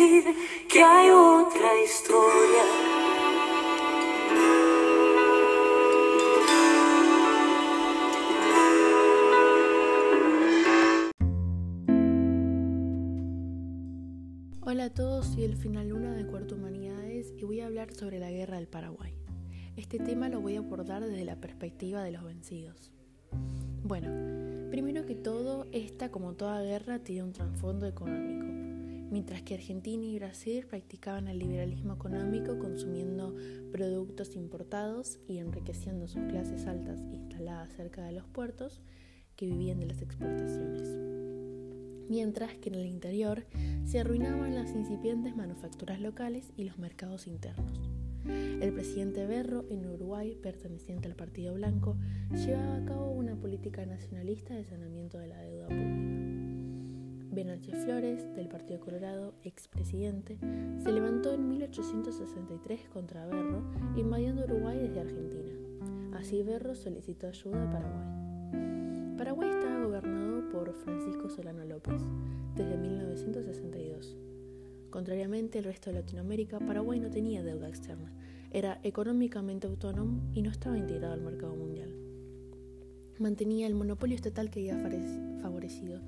que hay otra historia. Hola a todos, soy el Final Luna de Cuarto Humanidades y voy a hablar sobre la guerra del Paraguay. Este tema lo voy a abordar desde la perspectiva de los vencidos. Bueno, primero que todo, esta como toda guerra tiene un trasfondo económico. Mientras que Argentina y Brasil practicaban el liberalismo económico consumiendo productos importados y enriqueciendo sus clases altas instaladas cerca de los puertos que vivían de las exportaciones. Mientras que en el interior se arruinaban las incipientes manufacturas locales y los mercados internos. El presidente Berro, en Uruguay, perteneciente al Partido Blanco, llevaba a cabo una política nacionalista de saneamiento de la deuda pública. Benache Flores, del Partido Colorado, expresidente, se levantó en 1863 contra Berro, invadiendo Uruguay desde Argentina. Así Berro solicitó ayuda a Paraguay. Paraguay estaba gobernado por Francisco Solano López desde 1962. Contrariamente al resto de Latinoamérica, Paraguay no tenía deuda externa, era económicamente autónomo y no estaba integrado al mercado mundial. Mantenía el monopolio estatal que había favorecido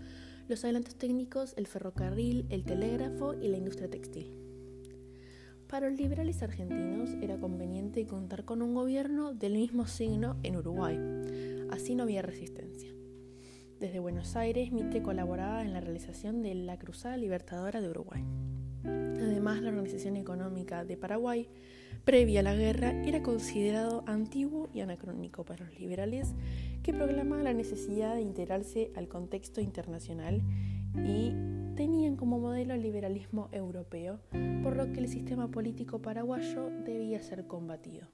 los adelantos técnicos, el ferrocarril, el telégrafo y la industria textil. Para los liberales argentinos era conveniente contar con un gobierno del mismo signo en Uruguay, así no había resistencia. Desde Buenos Aires, Mitre colaboraba en la realización de la Cruzada Libertadora de Uruguay. Además, la organización económica de Paraguay, previa a la guerra, era considerado antiguo y anacrónico para los liberales, que proclamaban la necesidad de integrarse al contexto internacional y tenían como modelo el liberalismo europeo, por lo que el sistema político paraguayo debía ser combatido.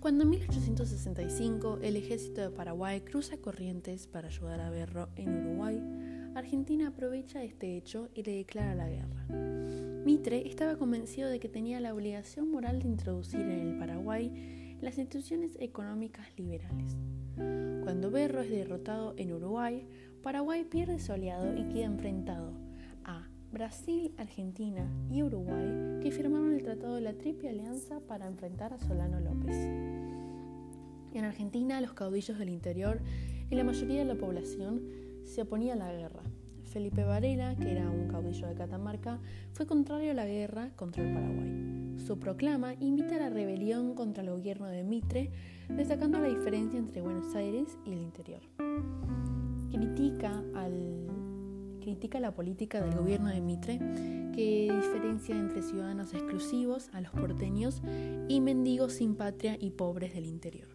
Cuando en 1865 el ejército de Paraguay cruza Corrientes para ayudar a Berro en Uruguay, Argentina aprovecha este hecho y le declara la guerra. Mitre estaba convencido de que tenía la obligación moral de introducir en el Paraguay las instituciones económicas liberales. Cuando Berro es derrotado en Uruguay, Paraguay pierde su aliado y queda enfrentado a Brasil, Argentina y Uruguay, que firmaron el Tratado de la Triple Alianza para enfrentar a Solano López. En Argentina, los caudillos del interior y la mayoría de la población se oponía a la guerra. Felipe Varela, que era un caudillo de Catamarca, fue contrario a la guerra contra el Paraguay. Su proclama invita a la rebelión contra el gobierno de Mitre, destacando la diferencia entre Buenos Aires y el interior. Critica, critica la política del gobierno de Mitre, que diferencia entre ciudadanos exclusivos, a los porteños, y mendigos sin patria y pobres del interior.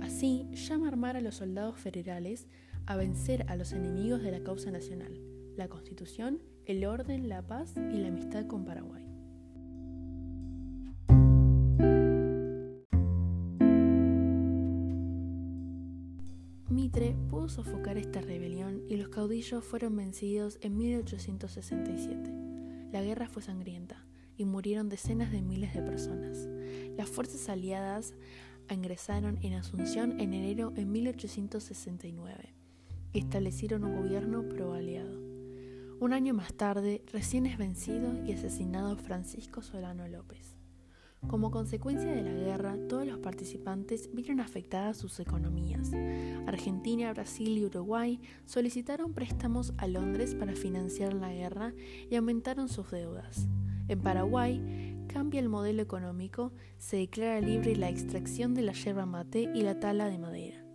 Así, llama a armar a los soldados federales a vencer a los enemigos de la causa nacional, la Constitución, el orden, la paz y la amistad con Paraguay. Mitre pudo sofocar esta rebelión y los caudillos fueron vencidos en 1867. La guerra fue sangrienta y murieron decenas de miles de personas. Las fuerzas aliadas ingresaron en Asunción en enero de 1869 y establecieron un gobierno pro-aliado. Un año más tarde, recién es vencido y asesinado Francisco Solano López. Como consecuencia de la guerra, todos los participantes vieron afectadas sus economías. Argentina, Brasil y Uruguay solicitaron préstamos a Londres para financiar la guerra y aumentaron sus deudas. En Paraguay, cambia el modelo económico, se declara libre la extracción de la yerba mate y la tala de madera.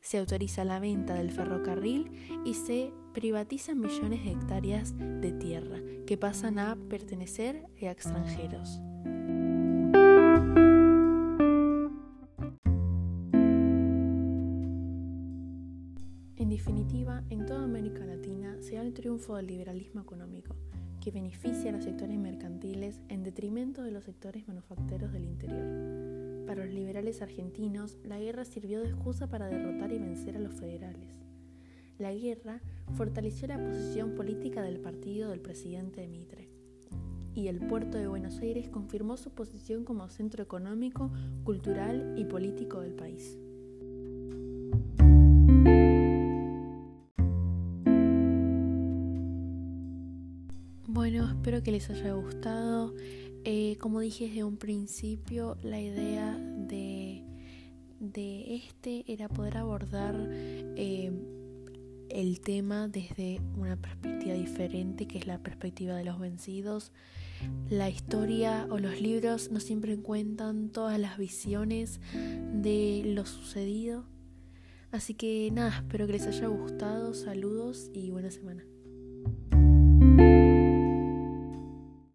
Se autoriza la venta del ferrocarril y se privatizan millones de hectáreas de tierra que pasan a pertenecer a extranjeros. En definitiva, en toda América Latina se da el triunfo del liberalismo económico que beneficia a los sectores mercantiles en detrimento de los sectores manufactureros del interior. Para los liberales argentinos, la guerra sirvió de excusa para derrotar y vencer a los federales. La guerra fortaleció la posición política del partido del presidente Mitre. Y el puerto de Buenos Aires confirmó su posición como centro económico, cultural y político del país. Bueno, espero que les haya gustado. Eh, como dije desde un principio, la idea de, de este era poder abordar eh, el tema desde una perspectiva diferente, que es la perspectiva de los vencidos. La historia o los libros no siempre cuentan todas las visiones de lo sucedido. Así que nada, espero que les haya gustado, saludos y buena semana.